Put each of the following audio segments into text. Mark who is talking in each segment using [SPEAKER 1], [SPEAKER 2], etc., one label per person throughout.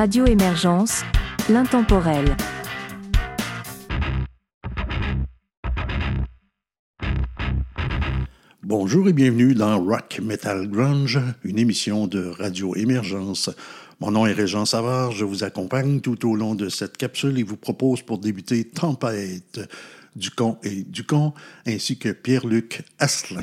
[SPEAKER 1] Radio Émergence, l'intemporel.
[SPEAKER 2] Bonjour et bienvenue dans Rock Metal Grunge, une émission de Radio Émergence. Mon nom est Régent Savard, je vous accompagne tout au long de cette capsule et vous propose pour débuter Tempête, Ducon et Ducon, ainsi que Pierre-Luc Asselin.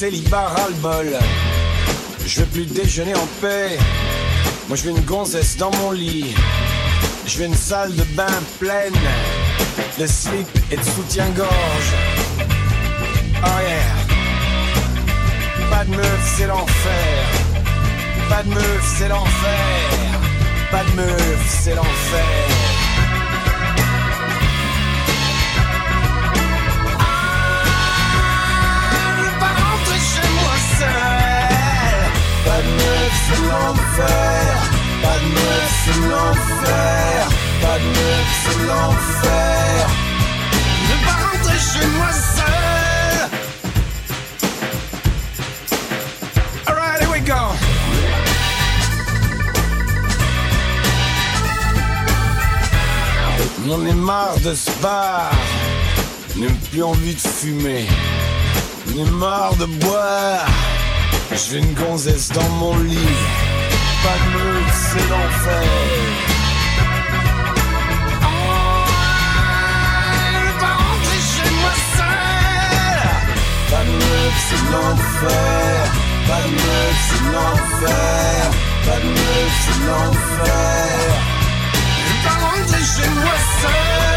[SPEAKER 3] Célibat ras le bol. Je veux plus déjeuner en paix, moi je veux une gonzesse dans mon lit. Je veux une salle de bain pleine de slip et de soutien-gorge. Oh yeah. Pas de meuf, c'est l'enfer. Pas de meuf, c'est l'enfer. Pas de meuf, c'est l'enfer. L'enfer. Pas de meuf, c'est l'enfer. Pas de meuf, c'est l'enfer. Ne pas rentrer chez moi seul. Alright, here we go. J'en ai marre de ce bar. N'ai plus envie de fumer. J'en ai marre de boire. J'ai une gonzesse dans mon lit. Pas de meute, c'est l'enfer. Pas de meute, c'est l'enfer. Pas de meute, c'est l'enfer. Pas de meute, c'est l'enfer. Pas rentrer chez moi seul.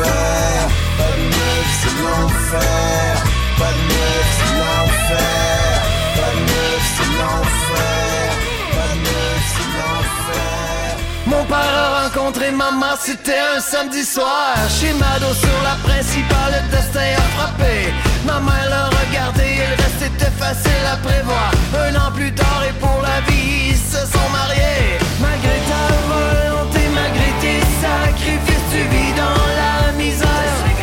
[SPEAKER 3] L'enfer. Pas de meuf, c'est l'enfer. Pas de meuf, c'est l'enfer. Pas de meuf, c'est l'enfer. Pas de meuf, c'est l'enfer.
[SPEAKER 4] Mon père a rencontré maman, c'était un samedi soir. Chez Mado sur la principale, le destin a frappé. Ma mère l'a regardé reste était facile à prévoir. Un an plus tard et pour la vie, ils se sont mariés. Malgré ta volonté, sacrifices, tu vis dans la misère.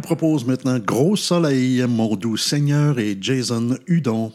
[SPEAKER 5] Propose maintenant Gros Soleil, mon doux Seigneur et Jason Hudon.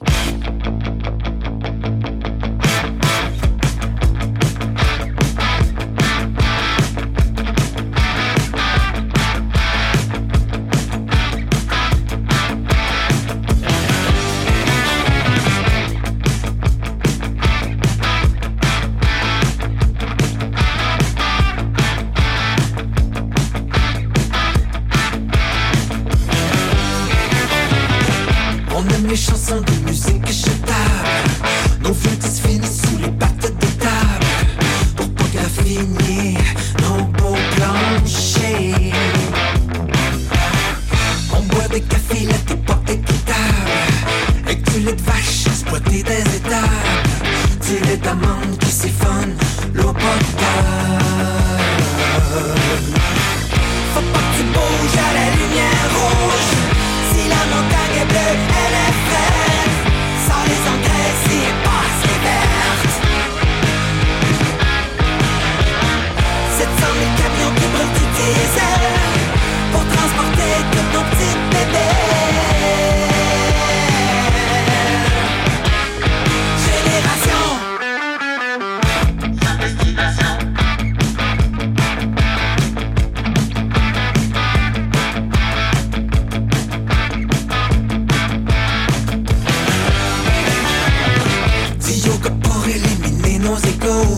[SPEAKER 6] nos
[SPEAKER 4] égaux.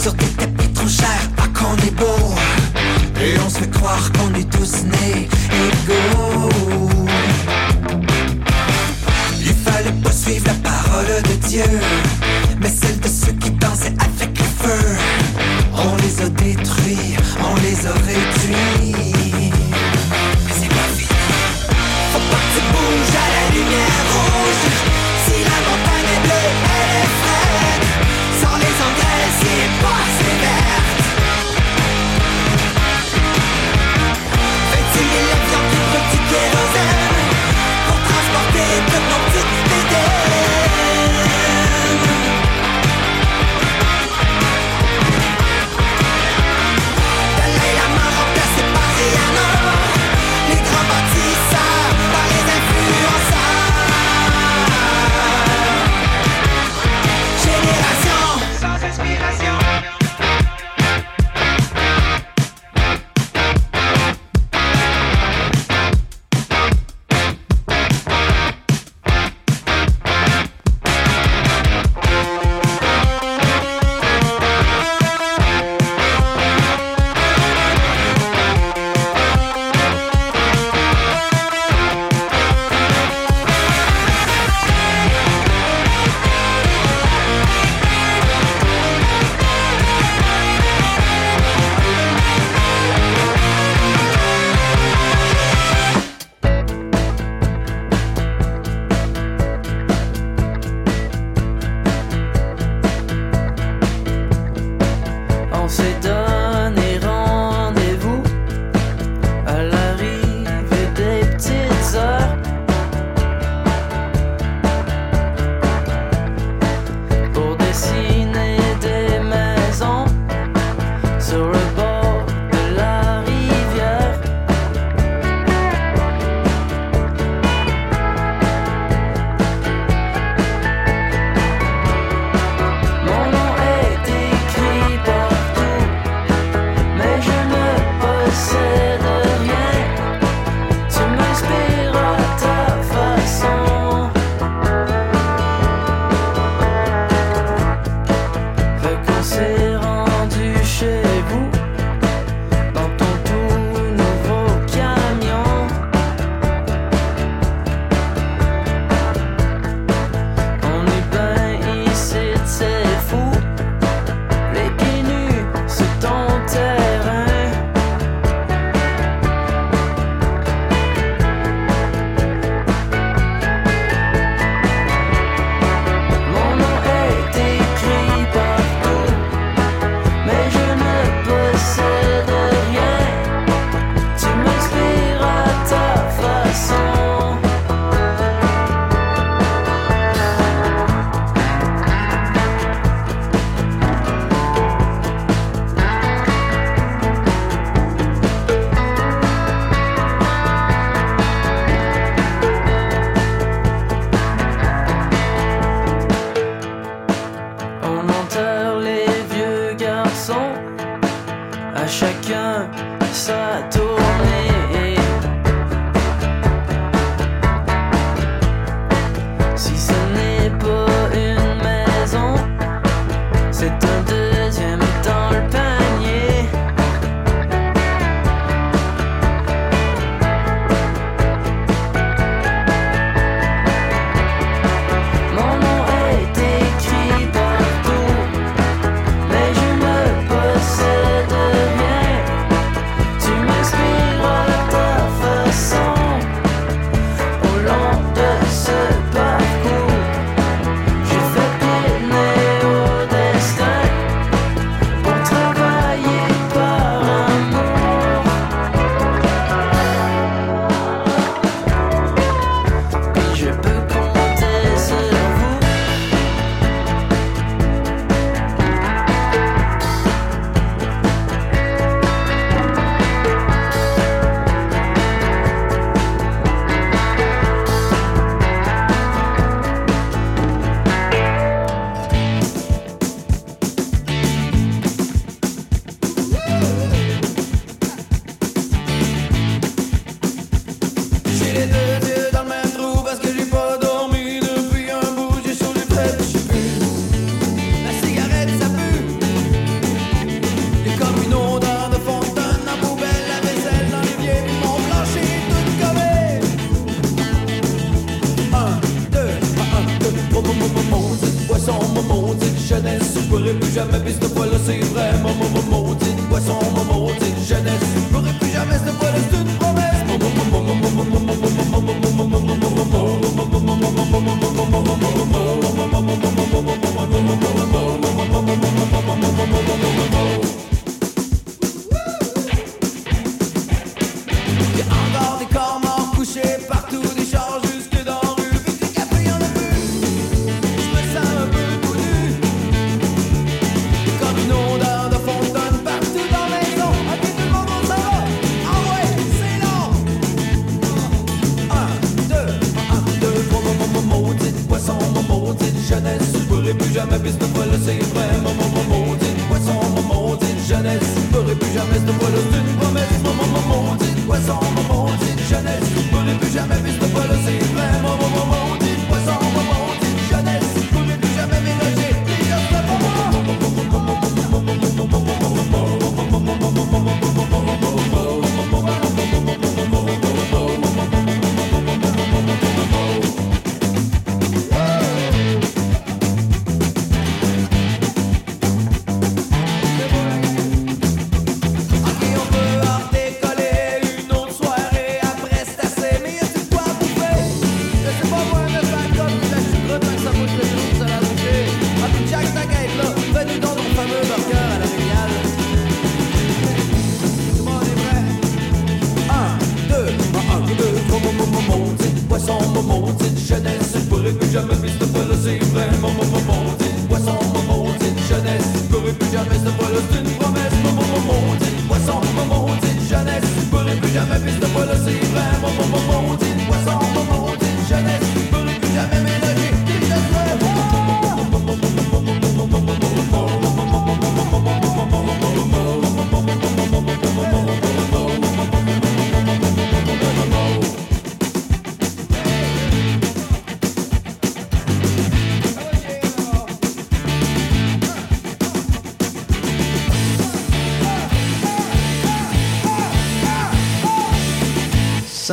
[SPEAKER 4] Sur tes tapis trop chers, pas qu'on est beau. Et on se fait croire qu'on est tous nés égaux. Il fallait pas suivre la parole de Dieu.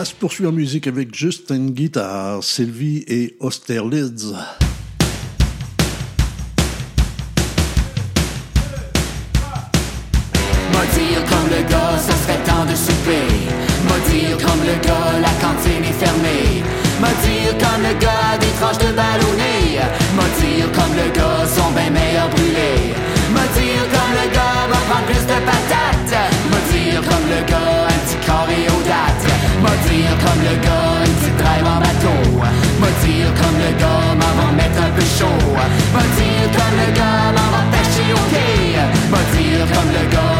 [SPEAKER 7] ça
[SPEAKER 2] poursuit en musique avec Justin Guitar, Sylvie et Austerlitz.
[SPEAKER 8] Maudire comme le gars, ça serait temps de souper. Maudire comme le gars, la cantine est fermée. Maudire comme le gars, des tranches de ballonné. Maudire comme le gars. le gars, mettre un peu chaud. Va dire comme le gars, m'en va tâcher au quai. Va dire comme le gars.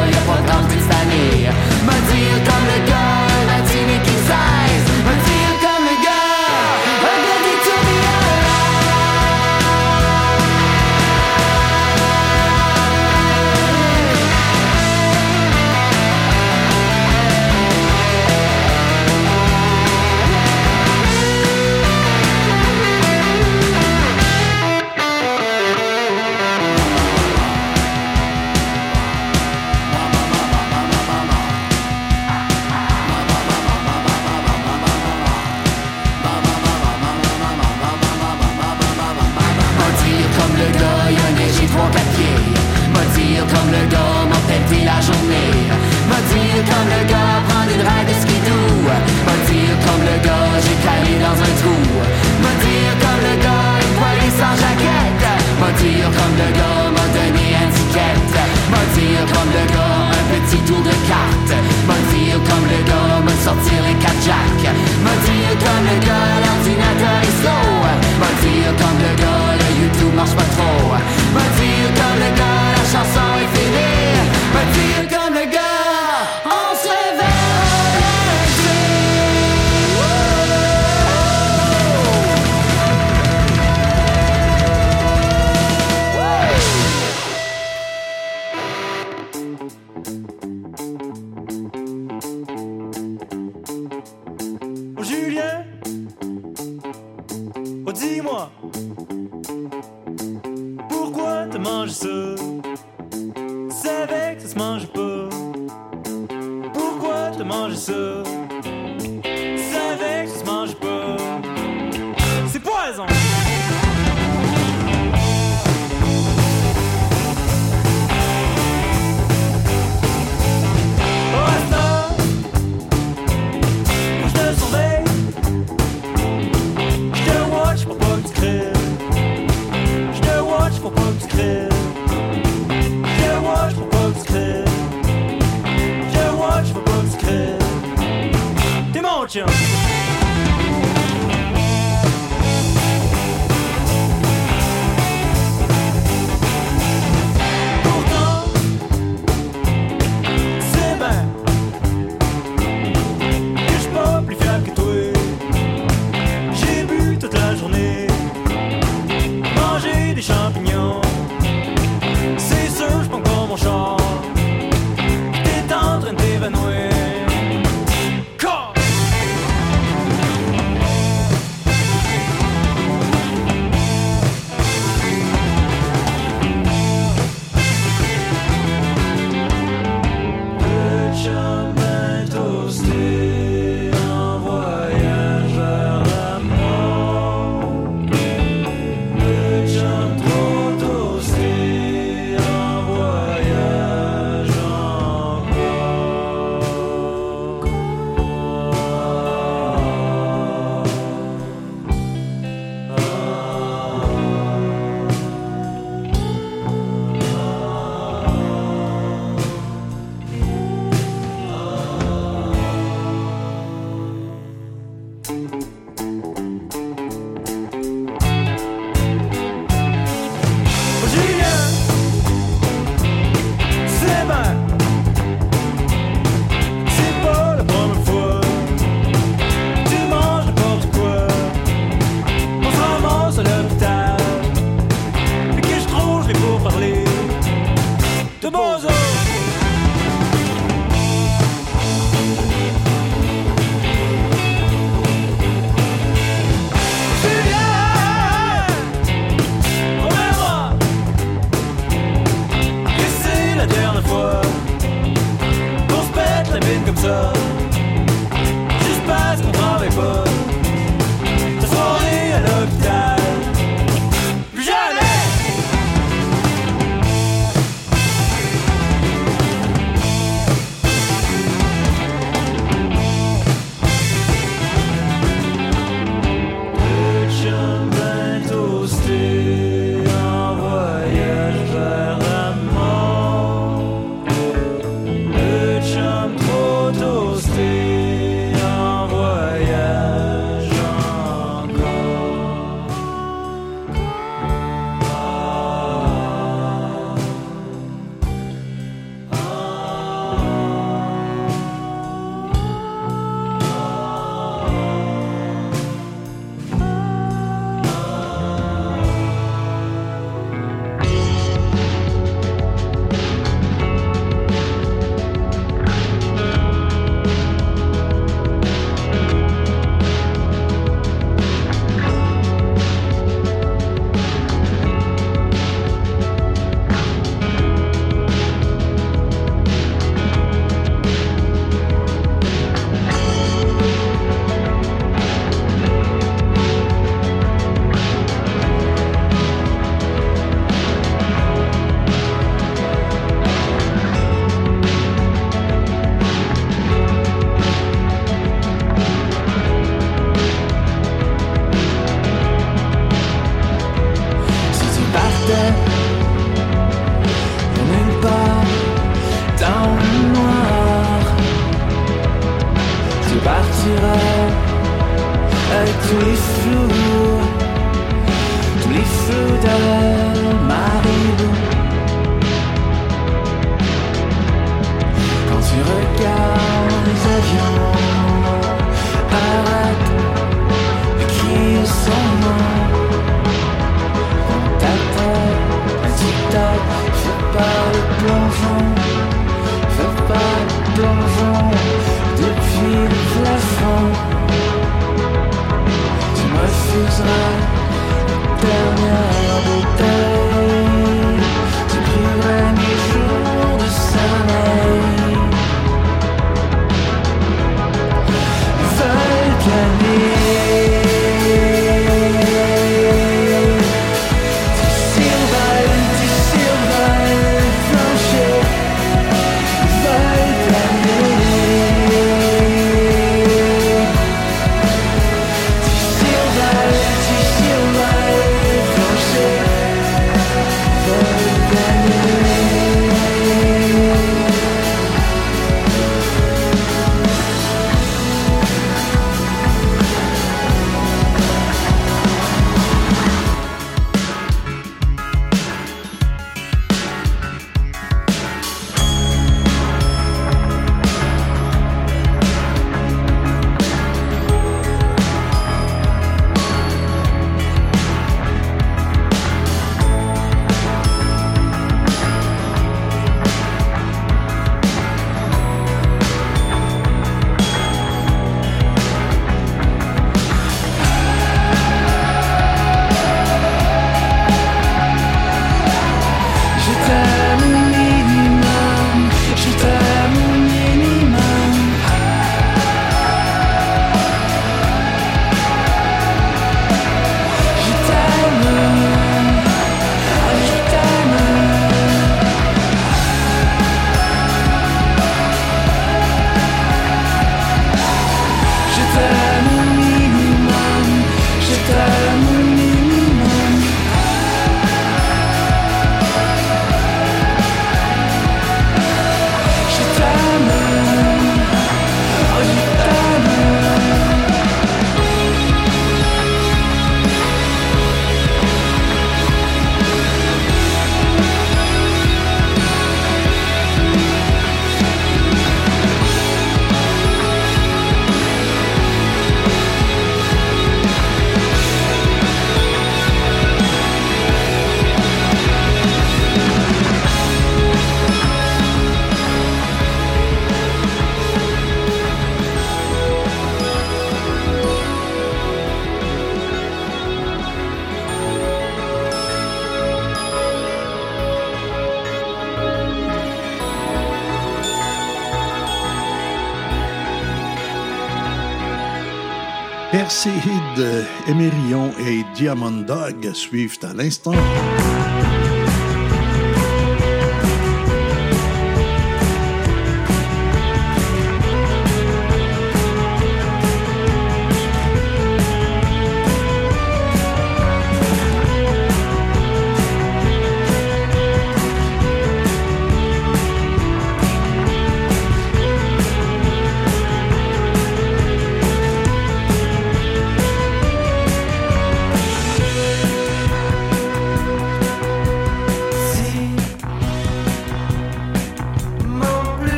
[SPEAKER 2] Diamond Dog suivent à l'instant.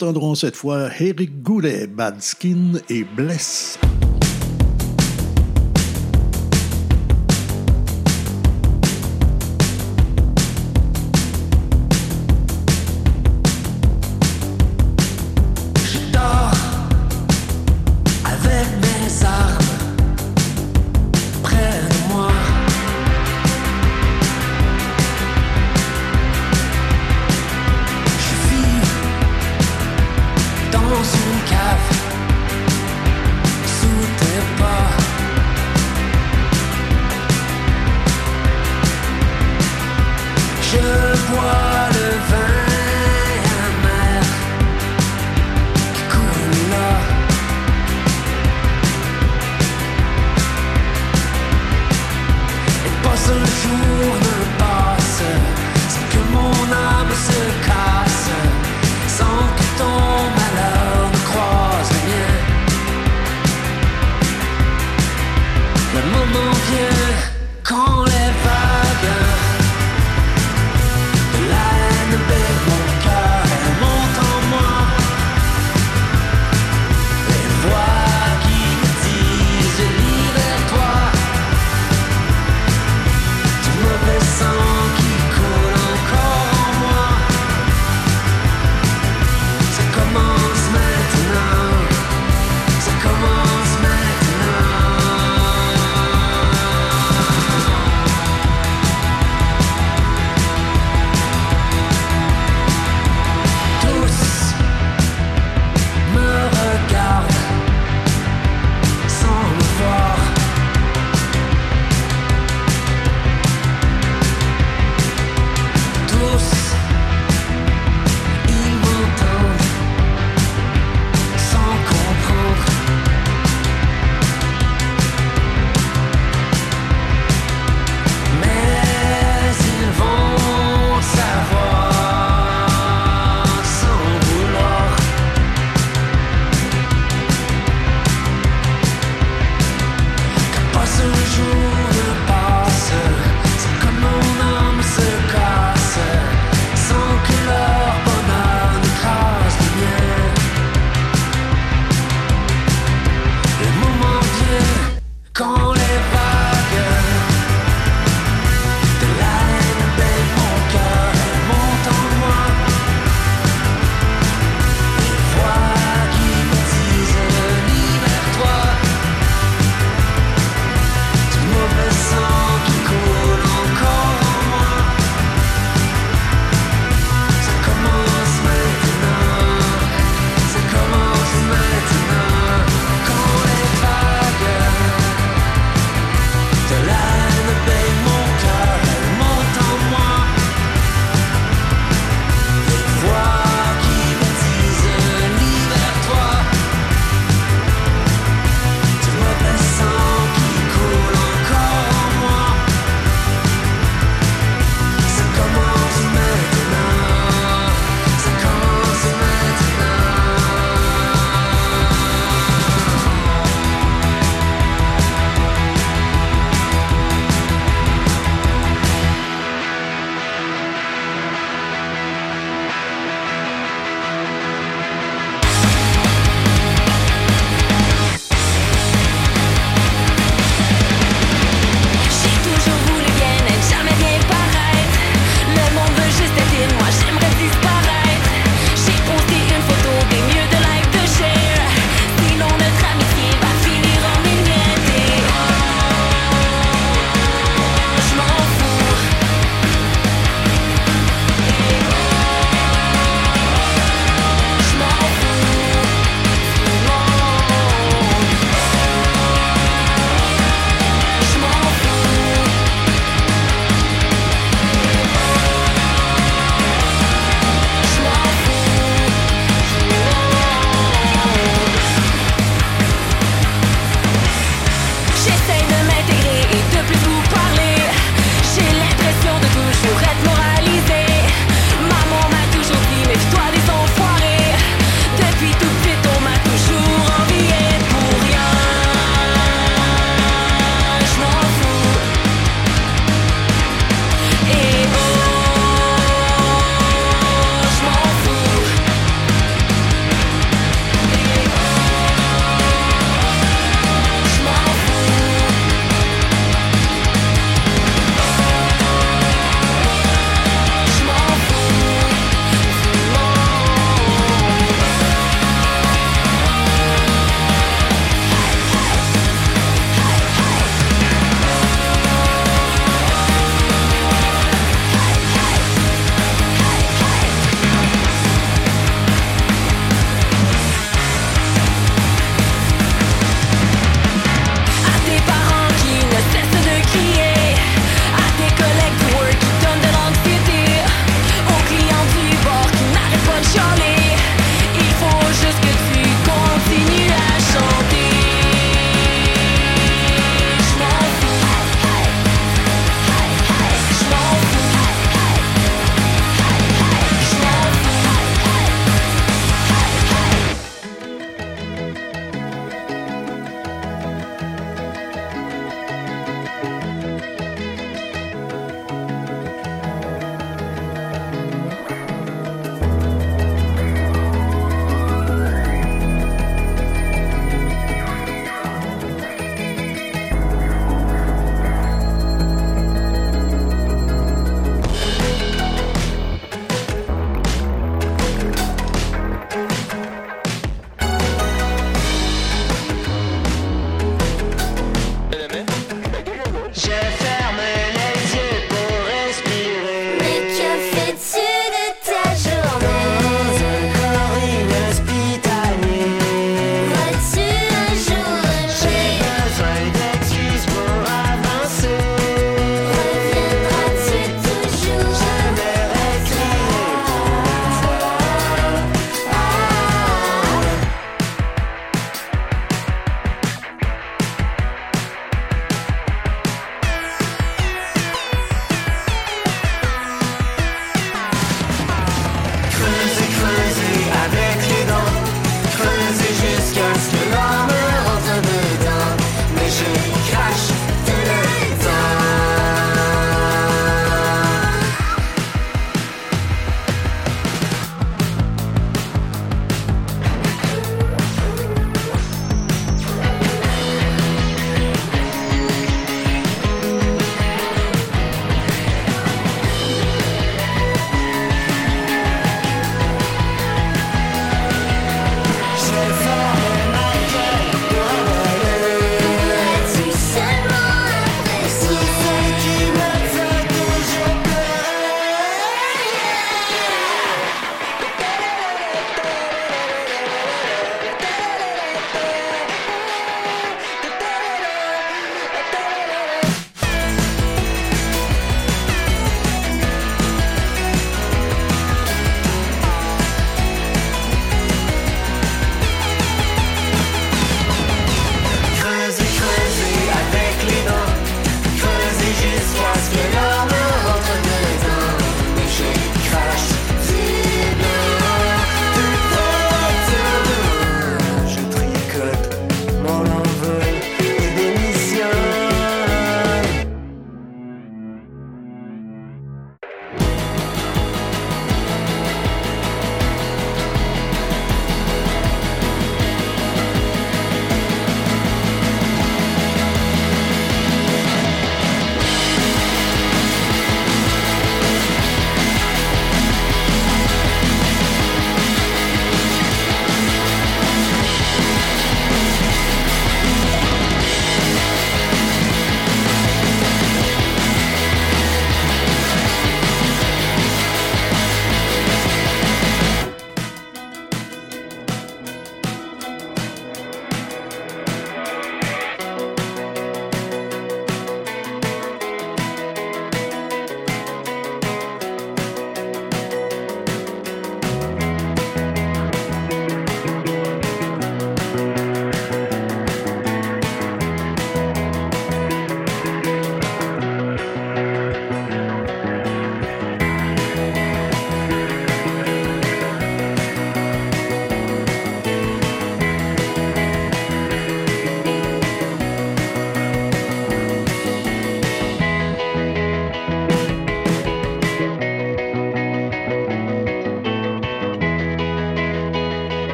[SPEAKER 9] Entendrons cette fois Eric Goulet, Bad Skin et Bless.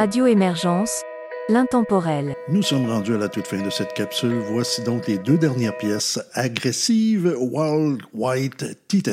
[SPEAKER 1] Radio Émergence, l'intemporel.
[SPEAKER 2] Nous sommes rendus à la toute fin de cette capsule. Voici donc les deux dernières pièces agressives Wild White Titan.